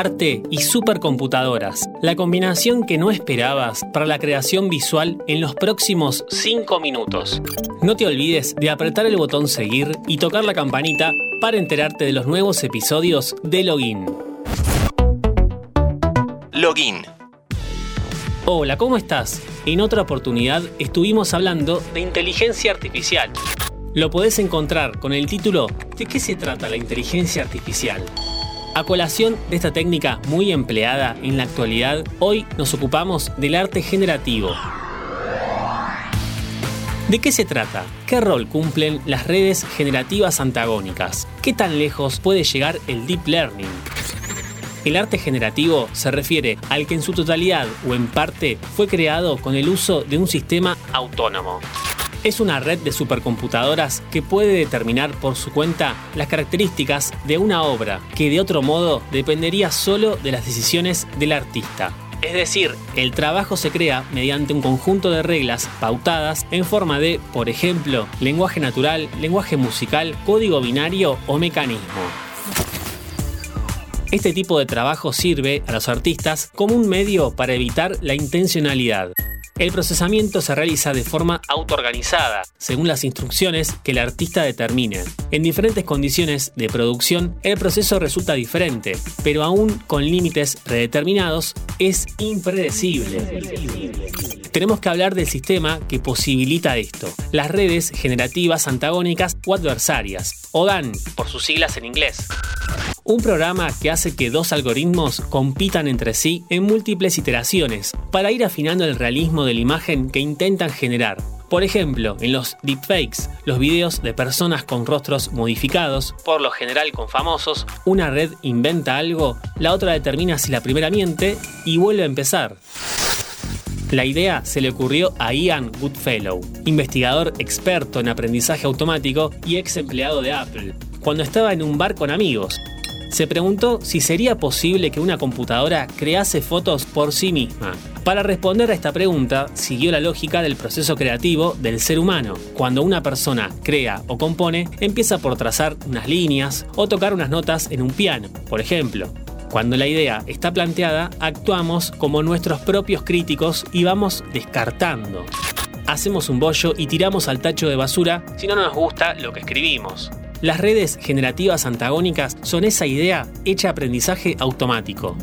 arte y supercomputadoras. La combinación que no esperabas para la creación visual en los próximos 5 minutos. No te olvides de apretar el botón seguir y tocar la campanita para enterarte de los nuevos episodios de Login. Login. Hola, ¿cómo estás? En otra oportunidad estuvimos hablando de inteligencia artificial. Lo podés encontrar con el título ¿De qué se trata la inteligencia artificial? A colación de esta técnica muy empleada en la actualidad, hoy nos ocupamos del arte generativo. ¿De qué se trata? ¿Qué rol cumplen las redes generativas antagónicas? ¿Qué tan lejos puede llegar el deep learning? El arte generativo se refiere al que en su totalidad o en parte fue creado con el uso de un sistema autónomo. Es una red de supercomputadoras que puede determinar por su cuenta las características de una obra que de otro modo dependería solo de las decisiones del artista. Es decir, el trabajo se crea mediante un conjunto de reglas pautadas en forma de, por ejemplo, lenguaje natural, lenguaje musical, código binario o mecanismo. Este tipo de trabajo sirve a los artistas como un medio para evitar la intencionalidad. El procesamiento se realiza de forma autoorganizada, según las instrucciones que el artista determine. En diferentes condiciones de producción, el proceso resulta diferente, pero aún con límites predeterminados, es impredecible. Tenemos que hablar del sistema que posibilita esto, las redes generativas antagónicas o adversarias, o DAN, por sus siglas en inglés. Un programa que hace que dos algoritmos compitan entre sí en múltiples iteraciones para ir afinando el realismo de la imagen que intentan generar. Por ejemplo, en los deepfakes, los videos de personas con rostros modificados, por lo general con famosos, una red inventa algo, la otra determina si la primera miente y vuelve a empezar. La idea se le ocurrió a Ian Goodfellow, investigador experto en aprendizaje automático y ex empleado de Apple, cuando estaba en un bar con amigos se preguntó si sería posible que una computadora crease fotos por sí misma. Para responder a esta pregunta, siguió la lógica del proceso creativo del ser humano. Cuando una persona crea o compone, empieza por trazar unas líneas o tocar unas notas en un piano, por ejemplo. Cuando la idea está planteada, actuamos como nuestros propios críticos y vamos descartando. Hacemos un bollo y tiramos al tacho de basura si no nos gusta lo que escribimos. Las redes generativas antagónicas son esa idea hecha aprendizaje automático.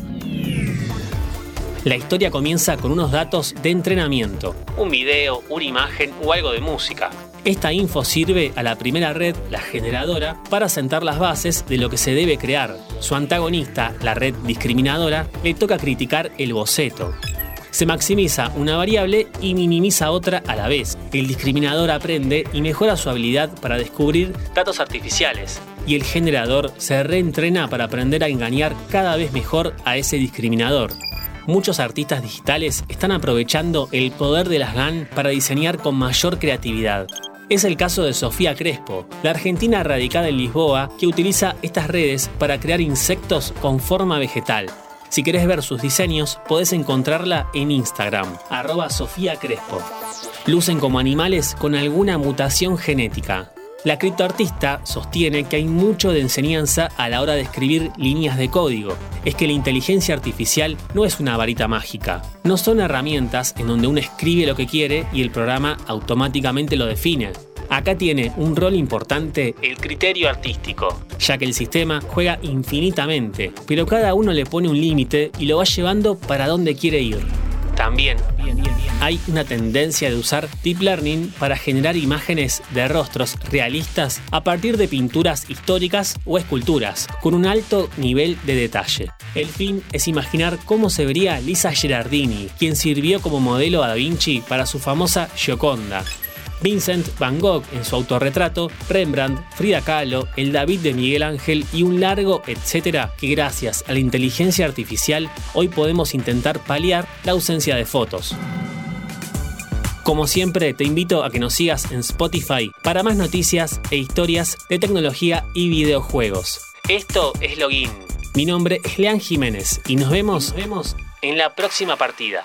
La historia comienza con unos datos de entrenamiento, un video, una imagen o algo de música. Esta info sirve a la primera red, la generadora, para sentar las bases de lo que se debe crear. Su antagonista, la red discriminadora, le toca criticar el boceto. Se maximiza una variable y minimiza otra a la vez. El discriminador aprende y mejora su habilidad para descubrir datos artificiales. Y el generador se reentrena para aprender a engañar cada vez mejor a ese discriminador. Muchos artistas digitales están aprovechando el poder de las GAN para diseñar con mayor creatividad. Es el caso de Sofía Crespo, la argentina radicada en Lisboa que utiliza estas redes para crear insectos con forma vegetal. Si querés ver sus diseños, podés encontrarla en Instagram, arroba Sofía Crespo. Lucen como animales con alguna mutación genética. La criptoartista sostiene que hay mucho de enseñanza a la hora de escribir líneas de código. Es que la inteligencia artificial no es una varita mágica. No son herramientas en donde uno escribe lo que quiere y el programa automáticamente lo define. Acá tiene un rol importante el criterio artístico, ya que el sistema juega infinitamente, pero cada uno le pone un límite y lo va llevando para donde quiere ir. También hay una tendencia de usar Deep Learning para generar imágenes de rostros realistas a partir de pinturas históricas o esculturas, con un alto nivel de detalle. El fin es imaginar cómo se vería Lisa Gerardini, quien sirvió como modelo a Da Vinci para su famosa Gioconda, Vincent Van Gogh en su autorretrato, Rembrandt, Frida Kahlo, el David de Miguel Ángel y un largo etcétera que gracias a la inteligencia artificial hoy podemos intentar paliar la ausencia de fotos. Como siempre, te invito a que nos sigas en Spotify para más noticias e historias de tecnología y videojuegos. Esto es Login. Mi nombre es Leán Jiménez y nos vemos, vemos en la próxima partida.